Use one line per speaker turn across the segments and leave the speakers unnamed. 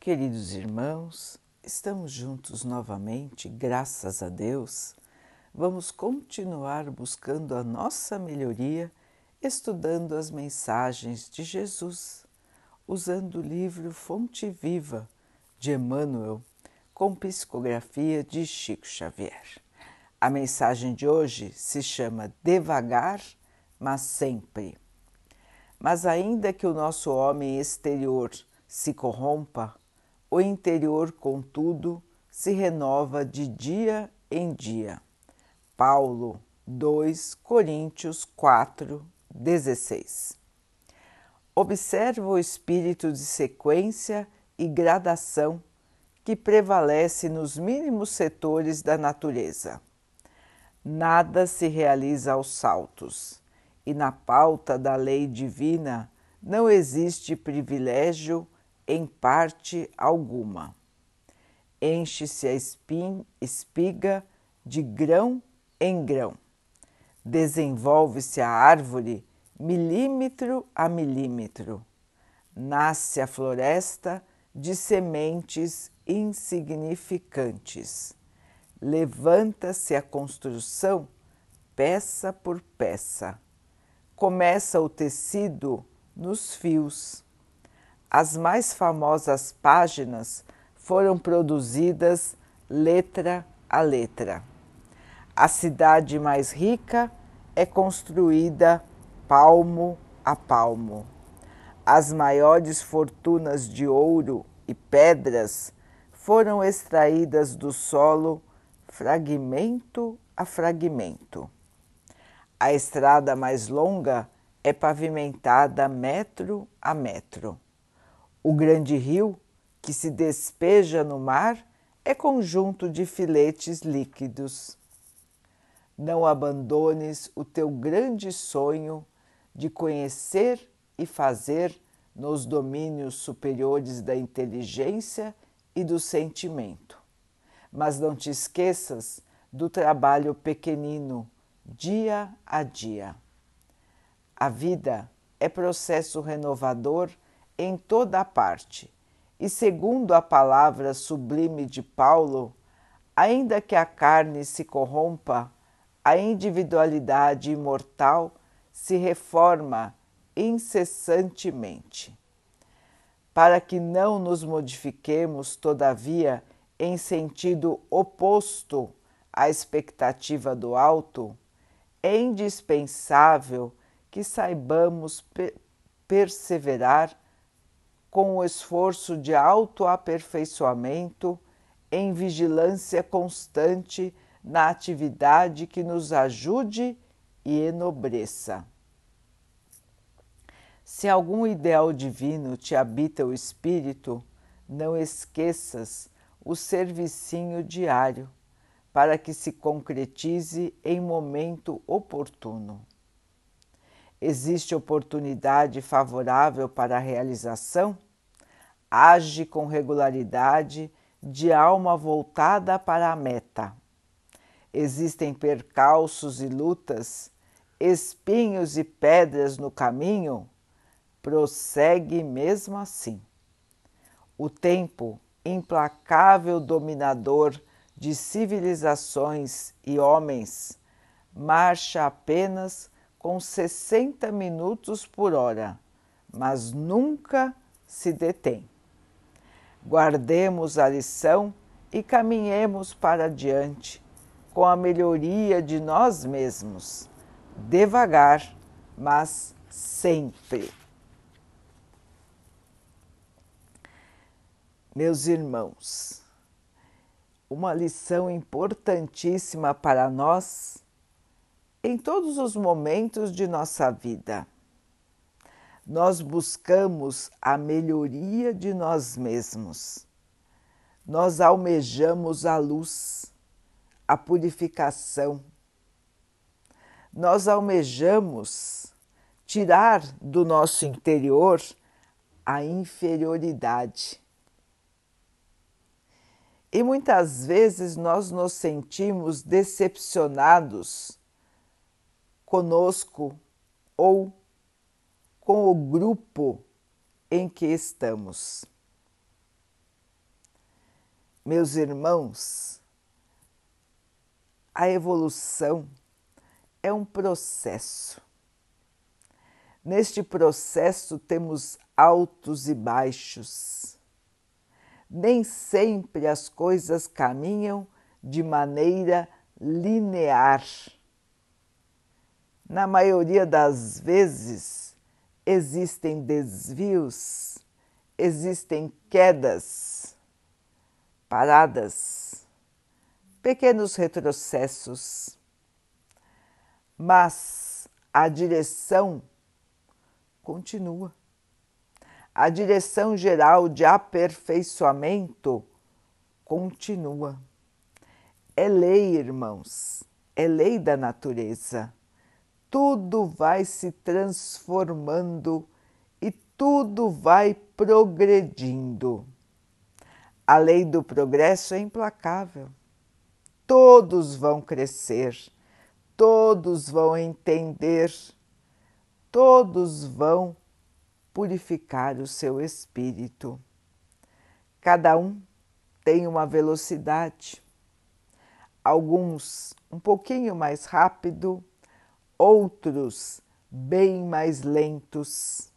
Queridos irmãos, estamos juntos novamente, graças a Deus. Vamos continuar buscando a nossa melhoria, estudando as mensagens de Jesus, usando o livro Fonte Viva de Emmanuel, com psicografia de Chico Xavier. A mensagem de hoje se chama Devagar, mas sempre. Mas ainda que o nosso homem exterior se corrompa, o interior, contudo, se renova de dia em dia. Paulo 2 Coríntios 4, 16. Observa o espírito de sequência e gradação que prevalece nos mínimos setores da natureza. Nada se realiza aos saltos e na pauta da lei divina não existe privilégio em parte alguma. Enche-se a espin, espiga de grão em grão. Desenvolve-se a árvore milímetro a milímetro. Nasce a floresta de sementes insignificantes. Levanta-se a construção peça por peça começa o tecido nos fios. As mais famosas páginas foram produzidas letra a letra. A cidade mais rica é construída palmo a palmo. As maiores fortunas de ouro e pedras foram extraídas do solo fragmento a fragmento. A estrada mais longa é pavimentada metro a metro. O grande rio que se despeja no mar é conjunto de filetes líquidos. Não abandones o teu grande sonho de conhecer e fazer nos domínios superiores da inteligência e do sentimento. Mas não te esqueças do trabalho pequenino dia a dia. A vida é processo renovador em toda a parte, e segundo a palavra sublime de Paulo, ainda que a carne se corrompa, a individualidade imortal se reforma incessantemente. Para que não nos modifiquemos, todavia, em sentido oposto à expectativa do alto, é indispensável que saibamos perseverar com o esforço de autoaperfeiçoamento em vigilância constante na atividade que nos ajude e enobreça. Se algum ideal divino te habita o espírito, não esqueças o servicinho diário para que se concretize em momento oportuno. Existe oportunidade favorável para a realização? Age com regularidade, de alma voltada para a meta. Existem percalços e lutas, espinhos e pedras no caminho? Prossegue mesmo assim. O tempo, implacável dominador de civilizações e homens marcha apenas com 60 minutos por hora, mas nunca se detém. Guardemos a lição e caminhemos para diante com a melhoria de nós mesmos, devagar, mas sempre. Meus irmãos, uma lição importantíssima para nós em todos os momentos de nossa vida. Nós buscamos a melhoria de nós mesmos. Nós almejamos a luz, a purificação. Nós almejamos tirar do nosso interior a inferioridade e muitas vezes nós nos sentimos decepcionados conosco ou com o grupo em que estamos. Meus irmãos, a evolução é um processo. Neste processo temos altos e baixos. Nem sempre as coisas caminham de maneira linear. Na maioria das vezes existem desvios, existem quedas, paradas, pequenos retrocessos, mas a direção continua. A direção geral de aperfeiçoamento continua. É lei, irmãos, é lei da natureza. Tudo vai se transformando e tudo vai progredindo. A lei do progresso é implacável. Todos vão crescer, todos vão entender, todos vão purificar o seu espírito. Cada um tem uma velocidade alguns um pouquinho mais rápido, outros bem mais lentos,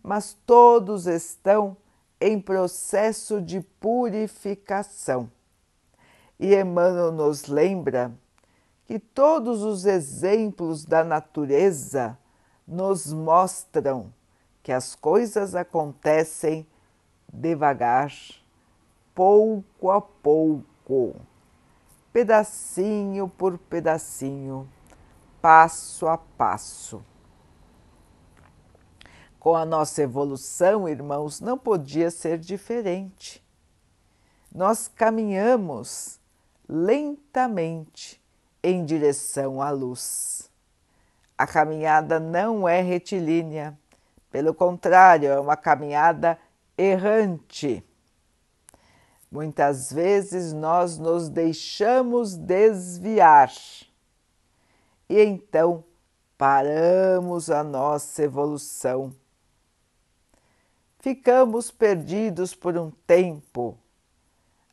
mas todos estão em processo de purificação. E Emmanuel nos lembra que todos os exemplos da natureza nos mostram que as coisas acontecem devagar, pouco a pouco pedacinho por pedacinho, passo a passo. Com a nossa evolução, irmãos, não podia ser diferente. Nós caminhamos lentamente em direção à luz. A caminhada não é retilínea, pelo contrário, é uma caminhada errante Muitas vezes nós nos deixamos desviar e então paramos a nossa evolução. Ficamos perdidos por um tempo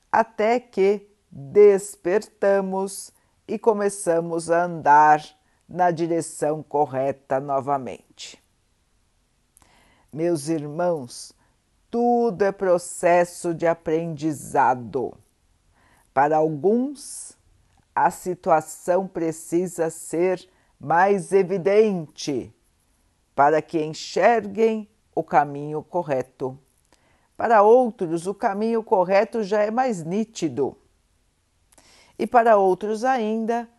até que despertamos e começamos a andar na direção correta novamente. Meus irmãos, tudo é processo de aprendizado. Para alguns, a situação precisa ser mais evidente para que enxerguem o caminho correto. Para outros, o caminho correto já é mais nítido. E para outros ainda,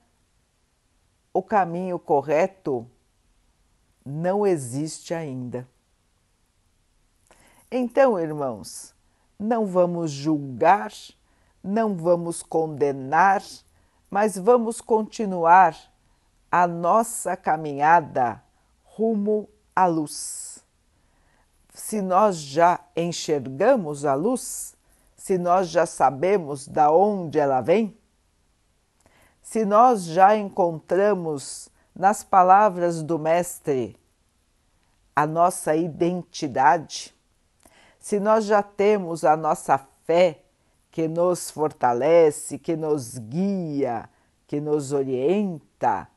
o caminho correto não existe ainda. Então, irmãos, não vamos julgar, não vamos condenar, mas vamos continuar a nossa caminhada rumo à luz. Se nós já enxergamos a luz, se nós já sabemos da onde ela vem, se nós já encontramos nas palavras do Mestre a nossa identidade, se nós já temos a nossa fé que nos fortalece, que nos guia, que nos orienta,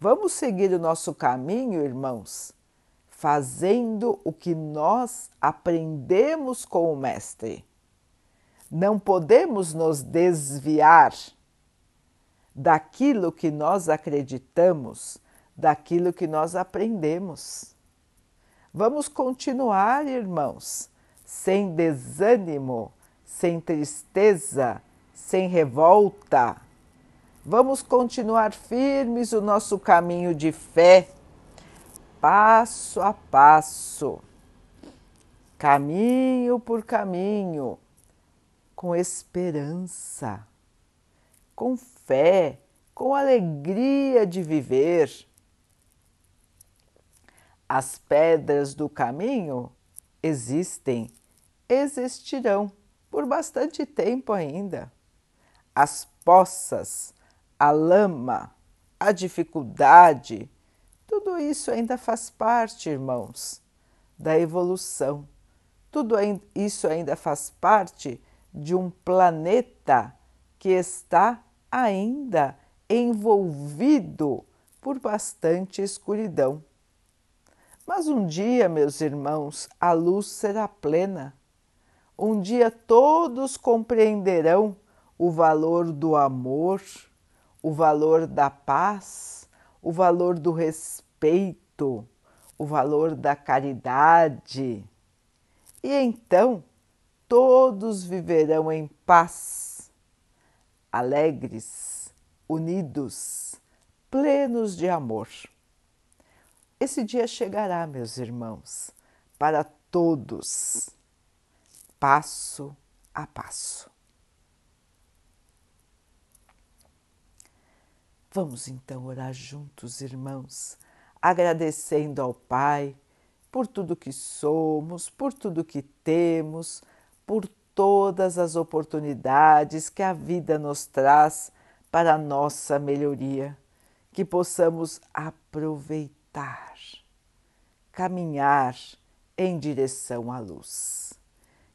vamos seguir o nosso caminho, irmãos, fazendo o que nós aprendemos com o Mestre. Não podemos nos desviar daquilo que nós acreditamos, daquilo que nós aprendemos. Vamos continuar, irmãos sem desânimo, sem tristeza, sem revolta. Vamos continuar firmes o nosso caminho de fé, passo a passo, caminho por caminho, com esperança, com fé, com alegria de viver. As pedras do caminho existem existirão por bastante tempo ainda. As poças, a lama, a dificuldade, tudo isso ainda faz parte, irmãos, da evolução. Tudo isso ainda faz parte de um planeta que está ainda envolvido por bastante escuridão. Mas um dia, meus irmãos, a luz será plena. Um dia todos compreenderão o valor do amor, o valor da paz, o valor do respeito, o valor da caridade. E então todos viverão em paz, alegres, unidos, plenos de amor. Esse dia chegará, meus irmãos, para todos, passo a passo. Vamos então orar juntos, irmãos, agradecendo ao Pai por tudo que somos, por tudo que temos, por todas as oportunidades que a vida nos traz para a nossa melhoria, que possamos aproveitar, caminhar em direção à luz.